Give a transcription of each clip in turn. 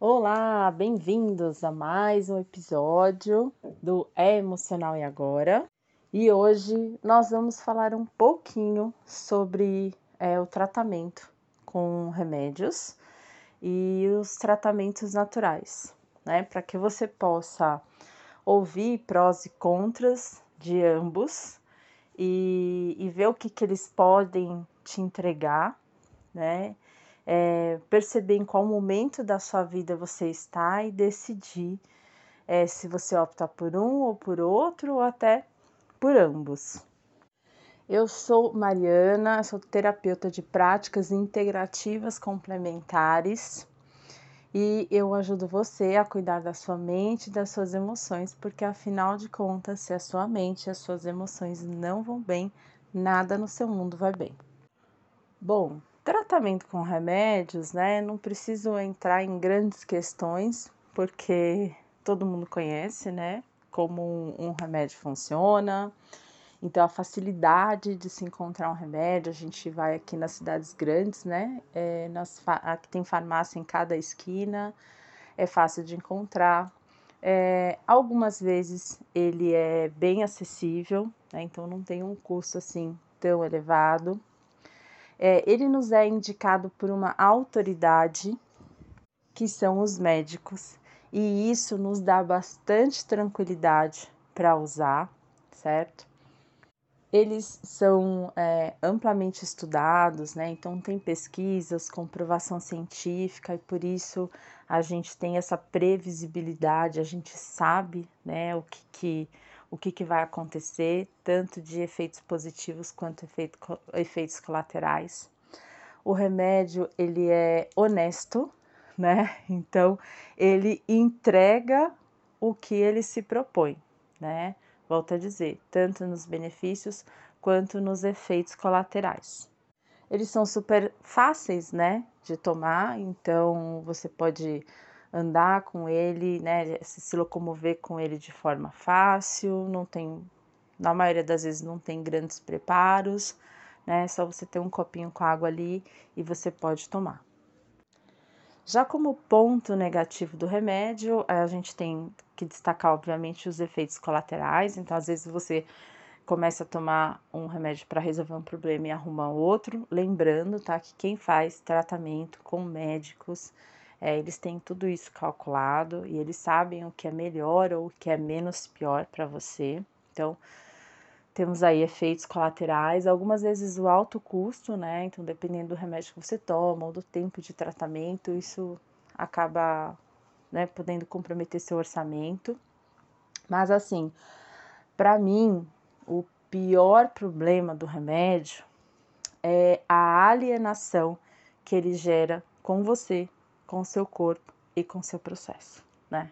Olá, bem-vindos a mais um episódio do É Emocional e Agora. E hoje nós vamos falar um pouquinho sobre é, o tratamento com remédios e os tratamentos naturais, né? Para que você possa ouvir prós e contras de ambos e, e ver o que, que eles podem te entregar, né? É, perceber em qual momento da sua vida você está e decidir é, se você opta por um ou por outro ou até por ambos. Eu sou Mariana, sou terapeuta de práticas integrativas complementares e eu ajudo você a cuidar da sua mente e das suas emoções, porque afinal de contas, se a sua mente e as suas emoções não vão bem, nada no seu mundo vai bem. Bom, Tratamento com remédios, né? Não preciso entrar em grandes questões, porque todo mundo conhece, né? Como um, remédio funciona. Então, a facilidade de se encontrar um remédio, a gente vai aqui nas cidades grandes, né? É, nas, aqui tem farmácia em cada esquina, é fácil de encontrar. É, algumas vezes ele é bem acessível, né? então não tem um custo assim tão elevado. É, ele nos é indicado por uma autoridade, que são os médicos, e isso nos dá bastante tranquilidade para usar, certo? Eles são é, amplamente estudados, né? Então, tem pesquisas, comprovação científica, e por isso a gente tem essa previsibilidade, a gente sabe, né, o que, que o que, que vai acontecer, tanto de efeitos positivos quanto efeito, efeitos colaterais. O remédio ele é honesto, né? Então ele entrega o que ele se propõe, né? Volto a dizer, tanto nos benefícios quanto nos efeitos colaterais. Eles são super fáceis, né, de tomar, então você pode andar com ele, né, se locomover com ele de forma fácil, não tem, na maioria das vezes não tem grandes preparos, né, é só você ter um copinho com água ali e você pode tomar. Já como ponto negativo do remédio, a gente tem que destacar, obviamente, os efeitos colaterais. Então, às vezes você começa a tomar um remédio para resolver um problema e arruma outro. Lembrando, tá, que quem faz tratamento com médicos é, eles têm tudo isso calculado e eles sabem o que é melhor ou o que é menos pior para você. Então, temos aí efeitos colaterais, algumas vezes o alto custo, né? Então, dependendo do remédio que você toma ou do tempo de tratamento, isso acaba né, podendo comprometer seu orçamento. Mas, assim, para mim, o pior problema do remédio é a alienação que ele gera com você com seu corpo e com seu processo, né?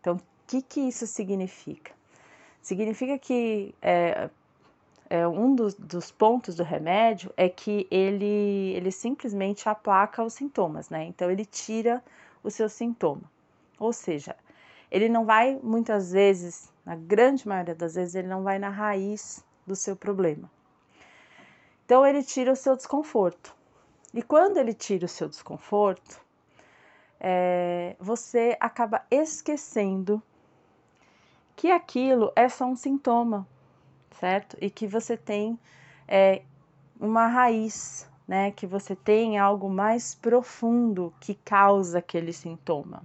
Então, o que, que isso significa? Significa que é, é um dos, dos, pontos do remédio é que ele, ele simplesmente aplaca os sintomas, né? Então, ele tira o seu sintoma. Ou seja, ele não vai, muitas vezes, na grande maioria das vezes, ele não vai na raiz do seu problema. Então, ele tira o seu desconforto. E quando ele tira o seu desconforto, é, você acaba esquecendo que aquilo é só um sintoma, certo? E que você tem é, uma raiz, né? Que você tem algo mais profundo que causa aquele sintoma.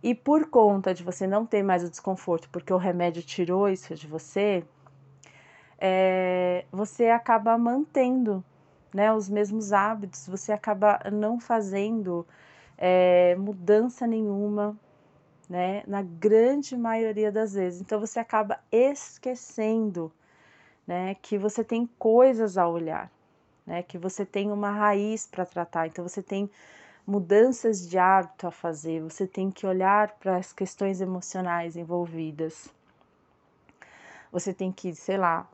E por conta de você não ter mais o desconforto, porque o remédio tirou isso de você, é, você acaba mantendo né, os mesmos hábitos, você acaba não fazendo é, mudança nenhuma, né? Na grande maioria das vezes. Então você acaba esquecendo, né? Que você tem coisas a olhar, né? Que você tem uma raiz para tratar. Então você tem mudanças de hábito a fazer. Você tem que olhar para as questões emocionais envolvidas. Você tem que, sei lá,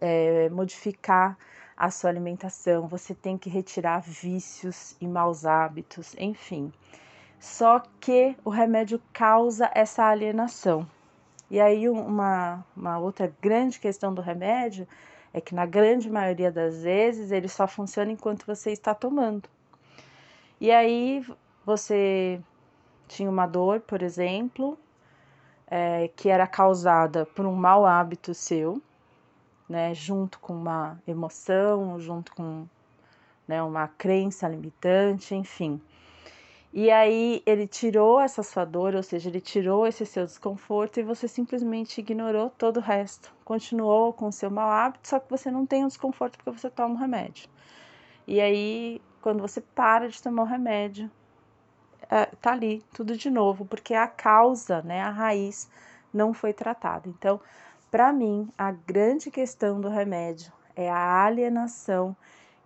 é, modificar a sua alimentação, você tem que retirar vícios e maus hábitos, enfim. Só que o remédio causa essa alienação. E aí, uma, uma outra grande questão do remédio é que, na grande maioria das vezes, ele só funciona enquanto você está tomando. E aí, você tinha uma dor, por exemplo, é, que era causada por um mau hábito seu, né, junto com uma emoção, junto com né, uma crença limitante, enfim. E aí ele tirou essa sua dor, ou seja, ele tirou esse seu desconforto e você simplesmente ignorou todo o resto. Continuou com o seu mau hábito, só que você não tem o desconforto porque você toma um remédio. E aí, quando você para de tomar o remédio, é, tá ali tudo de novo, porque a causa, né, a raiz não foi tratada. Então, para mim, a grande questão do remédio é a alienação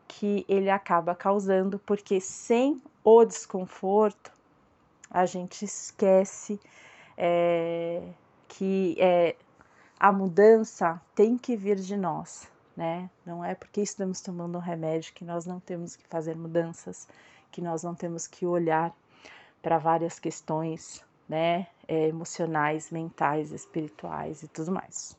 que ele acaba causando, porque sem o desconforto, a gente esquece é, que é, a mudança tem que vir de nós, né? Não é porque estamos tomando um remédio que nós não temos que fazer mudanças, que nós não temos que olhar para várias questões, né? É, emocionais, mentais, espirituais e tudo mais.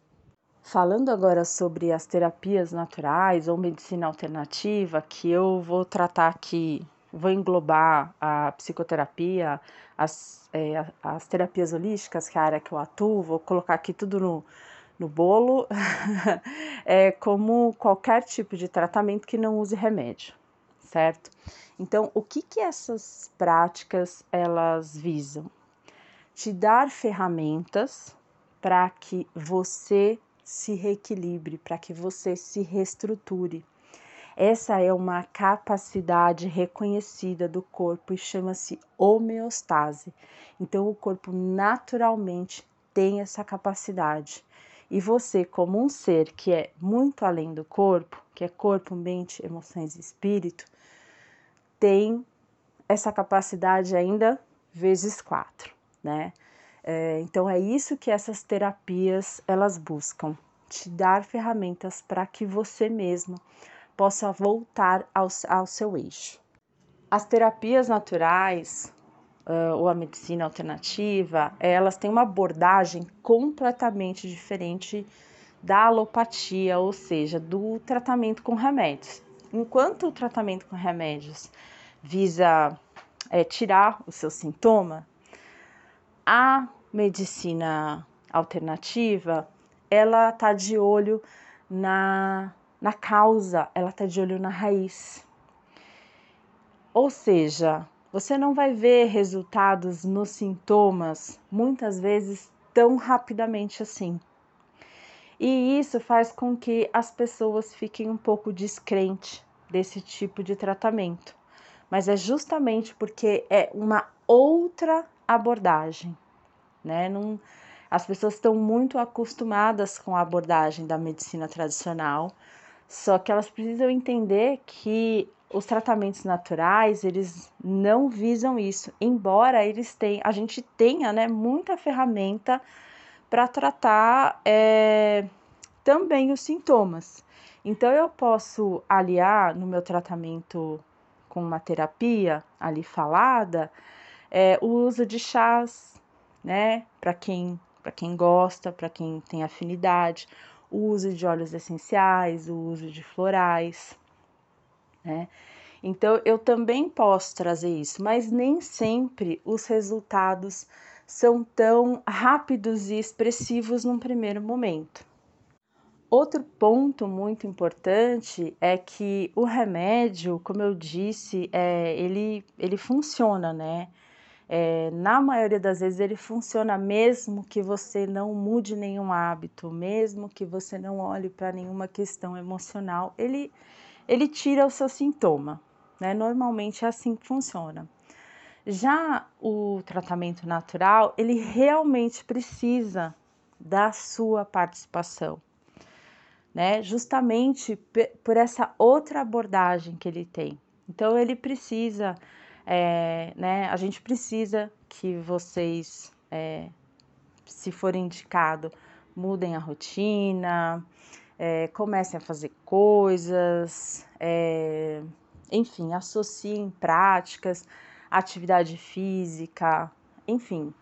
Falando agora sobre as terapias naturais ou medicina alternativa, que eu vou tratar aqui vou englobar a psicoterapia, as, é, as terapias holísticas, que é a área que eu atuo, vou colocar aqui tudo no, no bolo, é como qualquer tipo de tratamento que não use remédio, certo? Então, o que que essas práticas elas visam? Te dar ferramentas para que você se reequilibre, para que você se reestruture, essa é uma capacidade reconhecida do corpo e chama-se homeostase. Então, o corpo naturalmente tem essa capacidade. E você, como um ser que é muito além do corpo, que é corpo, mente, emoções e espírito, tem essa capacidade ainda vezes quatro, né? É, então é isso que essas terapias elas buscam, te dar ferramentas para que você mesmo possa voltar ao, ao seu eixo. As terapias naturais uh, ou a medicina alternativa, elas têm uma abordagem completamente diferente da alopatia, ou seja, do tratamento com remédios. Enquanto o tratamento com remédios visa é, tirar o seu sintoma, a medicina alternativa ela está de olho na na causa, ela está de olho na raiz. Ou seja, você não vai ver resultados nos sintomas muitas vezes tão rapidamente assim. E isso faz com que as pessoas fiquem um pouco descrentes desse tipo de tratamento. Mas é justamente porque é uma outra abordagem, né? Não, as pessoas estão muito acostumadas com a abordagem da medicina tradicional, só que elas precisam entender que os tratamentos naturais, eles não visam isso, embora eles tenham, a gente tenha, né, muita ferramenta para tratar é, também os sintomas. Então eu posso aliar no meu tratamento com uma terapia ali falada, é, o uso de chás, né, para quem para quem gosta, para quem tem afinidade, o uso de óleos essenciais, o uso de florais, né? Então eu também posso trazer isso, mas nem sempre os resultados são tão rápidos e expressivos num primeiro momento. Outro ponto muito importante é que o remédio, como eu disse, é, ele, ele funciona, né? É, na maioria das vezes ele funciona mesmo que você não mude nenhum hábito, mesmo que você não olhe para nenhuma questão emocional, ele, ele tira o seu sintoma. Né? Normalmente é assim que funciona. Já o tratamento natural, ele realmente precisa da sua participação, né? Justamente por essa outra abordagem que ele tem. Então ele precisa é, né, a gente precisa que vocês, é, se for indicado, mudem a rotina, é, comecem a fazer coisas, é, enfim, associem práticas, atividade física, enfim.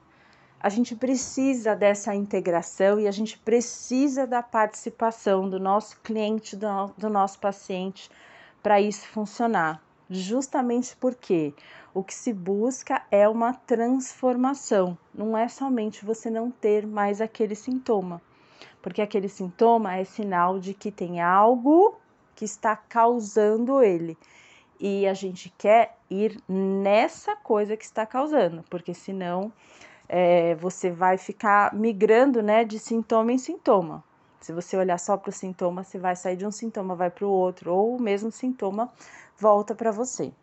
A gente precisa dessa integração e a gente precisa da participação do nosso cliente, do, do nosso paciente, para isso funcionar justamente porque o que se busca é uma transformação, não é somente você não ter mais aquele sintoma, porque aquele sintoma é sinal de que tem algo que está causando ele. E a gente quer ir nessa coisa que está causando, porque senão é, você vai ficar migrando né, de sintoma em sintoma. Se você olhar só para o sintoma, você vai sair de um sintoma, vai para o outro, ou o mesmo sintoma volta para você.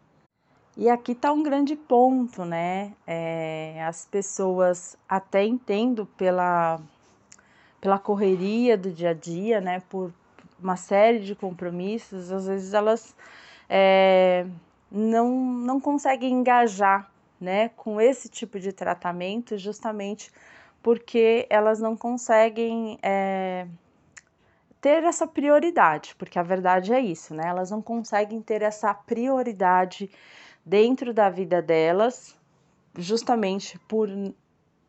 E aqui está um grande ponto, né? É, as pessoas até entendo pela, pela correria do dia a dia, né? Por uma série de compromissos, às vezes elas é, não, não conseguem engajar, né? Com esse tipo de tratamento, justamente porque elas não conseguem é, ter essa prioridade, porque a verdade é isso, né? Elas não conseguem ter essa prioridade dentro da vida delas, justamente por,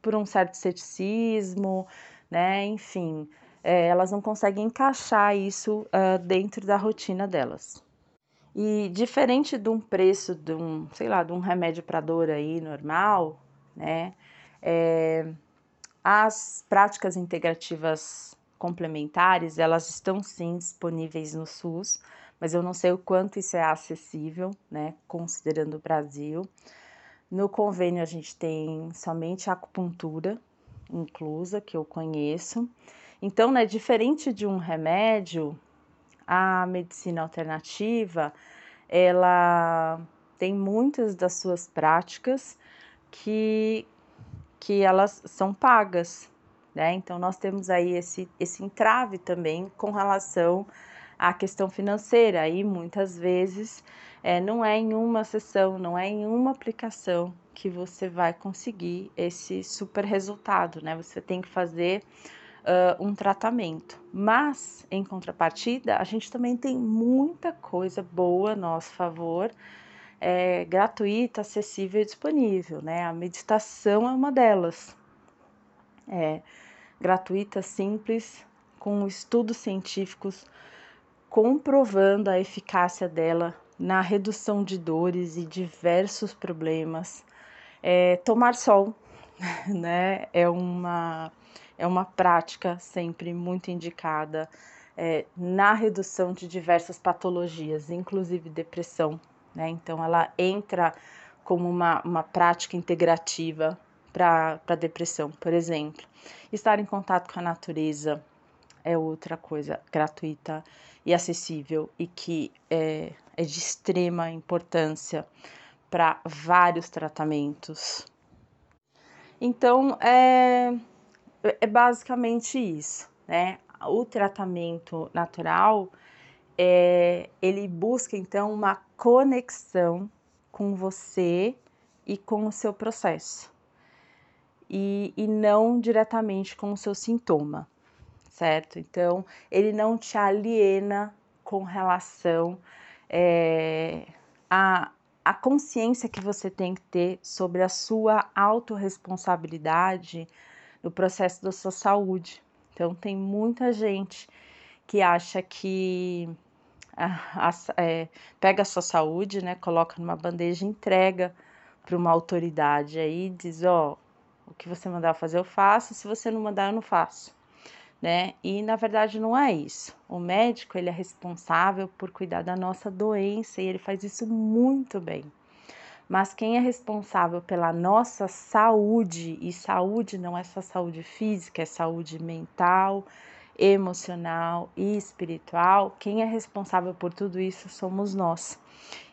por um certo ceticismo, né? Enfim, é, elas não conseguem encaixar isso uh, dentro da rotina delas. E diferente de um preço de um, sei lá, de um remédio para dor aí normal, né? É, as práticas integrativas complementares, elas estão sim disponíveis no SUS, mas eu não sei o quanto isso é acessível, né, considerando o Brasil. No convênio a gente tem somente a acupuntura inclusa, que eu conheço. Então, né, diferente de um remédio, a medicina alternativa, ela tem muitas das suas práticas que, que elas são pagas, né? Então, nós temos aí esse, esse entrave também com relação à questão financeira, e muitas vezes é, não é em uma sessão, não é em uma aplicação que você vai conseguir esse super resultado, né? Você tem que fazer uh, um tratamento. Mas, em contrapartida, a gente também tem muita coisa boa a nosso favor, é, gratuita, acessível e disponível, né? A meditação é uma delas. É, gratuita, simples, com estudos científicos comprovando a eficácia dela na redução de dores e diversos problemas. É, tomar sol, né, é uma, é uma prática sempre muito indicada é, na redução de diversas patologias, inclusive depressão. Né? Então, ela entra como uma, uma prática integrativa para depressão, por exemplo. Estar em contato com a natureza é outra coisa gratuita e acessível e que é, é de extrema importância para vários tratamentos. Então, é, é basicamente isso, né? O tratamento natural, é, ele busca então uma conexão com você e com o seu processo e, e não diretamente com o seu sintoma, certo? Então, ele não te aliena com relação é, a, a consciência que você tem que ter sobre a sua autorresponsabilidade no processo da sua saúde. Então, tem muita gente que acha que a, a, é, pega a sua saúde, né, coloca numa bandeja e entrega para uma autoridade aí diz, ó, oh, o que você mandar fazer, eu faço. Se você não mandar, eu não faço. Né? E na verdade não é isso. O médico ele é responsável por cuidar da nossa doença e ele faz isso muito bem. Mas quem é responsável pela nossa saúde, e saúde não é só saúde física, é saúde mental, emocional e espiritual, quem é responsável por tudo isso somos nós.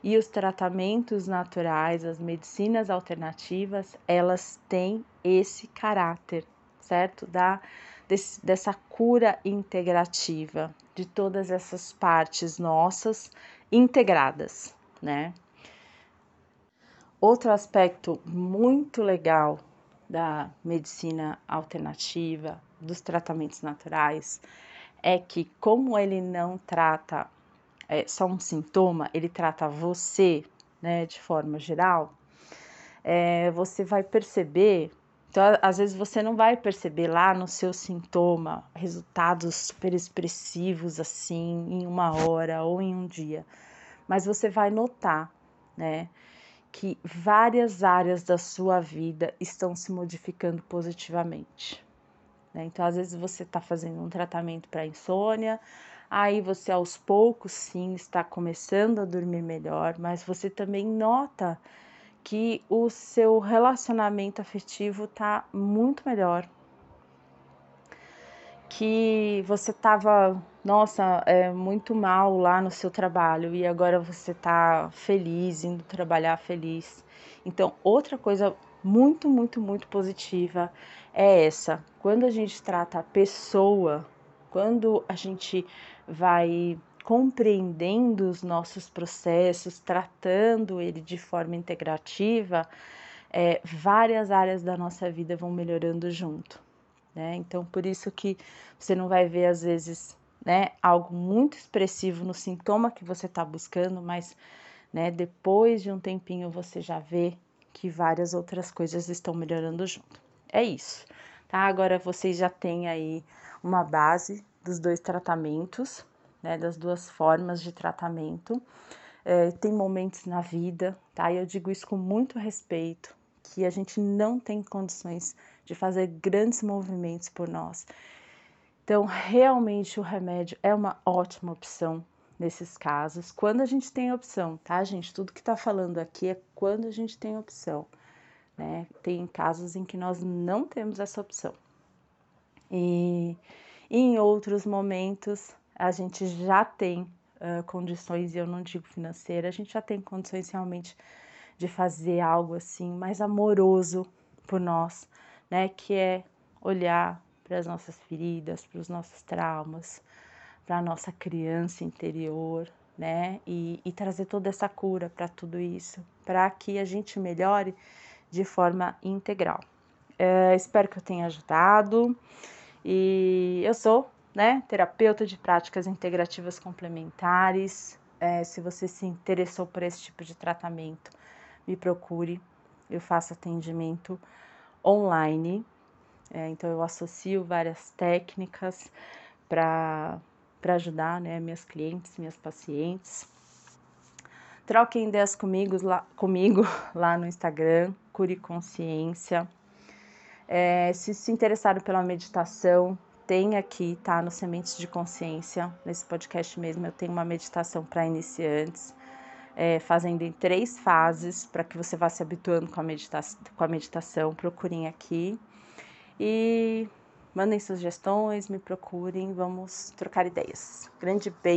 E os tratamentos naturais, as medicinas alternativas, elas têm esse caráter, certo? Da, desse, dessa cura integrativa de todas essas partes nossas integradas, né? Outro aspecto muito legal da medicina alternativa, dos tratamentos naturais, é que, como ele não trata é, só um sintoma, ele trata você, né, de forma geral, é, você vai perceber. Então, às vezes você não vai perceber lá no seu sintoma resultados super expressivos assim em uma hora ou em um dia, mas você vai notar, né? Que várias áreas da sua vida estão se modificando positivamente. Né? Então, às vezes você está fazendo um tratamento para insônia, aí você aos poucos sim está começando a dormir melhor, mas você também nota que o seu relacionamento afetivo está muito melhor. Que você estava, nossa, é, muito mal lá no seu trabalho e agora você está feliz, indo trabalhar feliz. Então, outra coisa muito, muito, muito positiva é essa. Quando a gente trata a pessoa, quando a gente vai compreendendo os nossos processos, tratando ele de forma integrativa, é, várias áreas da nossa vida vão melhorando junto. Né? Então, por isso que você não vai ver, às vezes, né, algo muito expressivo no sintoma que você está buscando, mas né, depois de um tempinho você já vê que várias outras coisas estão melhorando junto. É isso, tá? Agora vocês já têm aí uma base dos dois tratamentos, né, das duas formas de tratamento. É, tem momentos na vida, tá? E eu digo isso com muito respeito, que a gente não tem condições de fazer grandes movimentos por nós. Então, realmente o remédio é uma ótima opção nesses casos, quando a gente tem opção, tá, gente? Tudo que tá falando aqui é quando a gente tem opção, né? Tem casos em que nós não temos essa opção. E, e em outros momentos a gente já tem uh, condições, e eu não digo financeira, a gente já tem condições realmente de fazer algo assim mais amoroso por nós, né? Que é olhar para as nossas feridas, para os nossos traumas, para a nossa criança interior, né? E, e trazer toda essa cura para tudo isso, para que a gente melhore de forma integral. É, espero que eu tenha ajudado. E eu sou né? Terapeuta de práticas integrativas complementares. É, se você se interessou por esse tipo de tratamento, me procure. Eu faço atendimento online. É, então eu associo várias técnicas para ajudar né, minhas clientes, minhas pacientes. Troquem ideias comigo lá, comigo lá no Instagram, Cure Consciência. É, se se interessaram pela meditação, tem aqui, tá? No Sementes de Consciência, nesse podcast mesmo, eu tenho uma meditação para iniciantes, é, fazendo em três fases, para que você vá se habituando com a, medita com a meditação. Procurem aqui e mandem sugestões, me procurem, vamos trocar ideias. Grande beijo.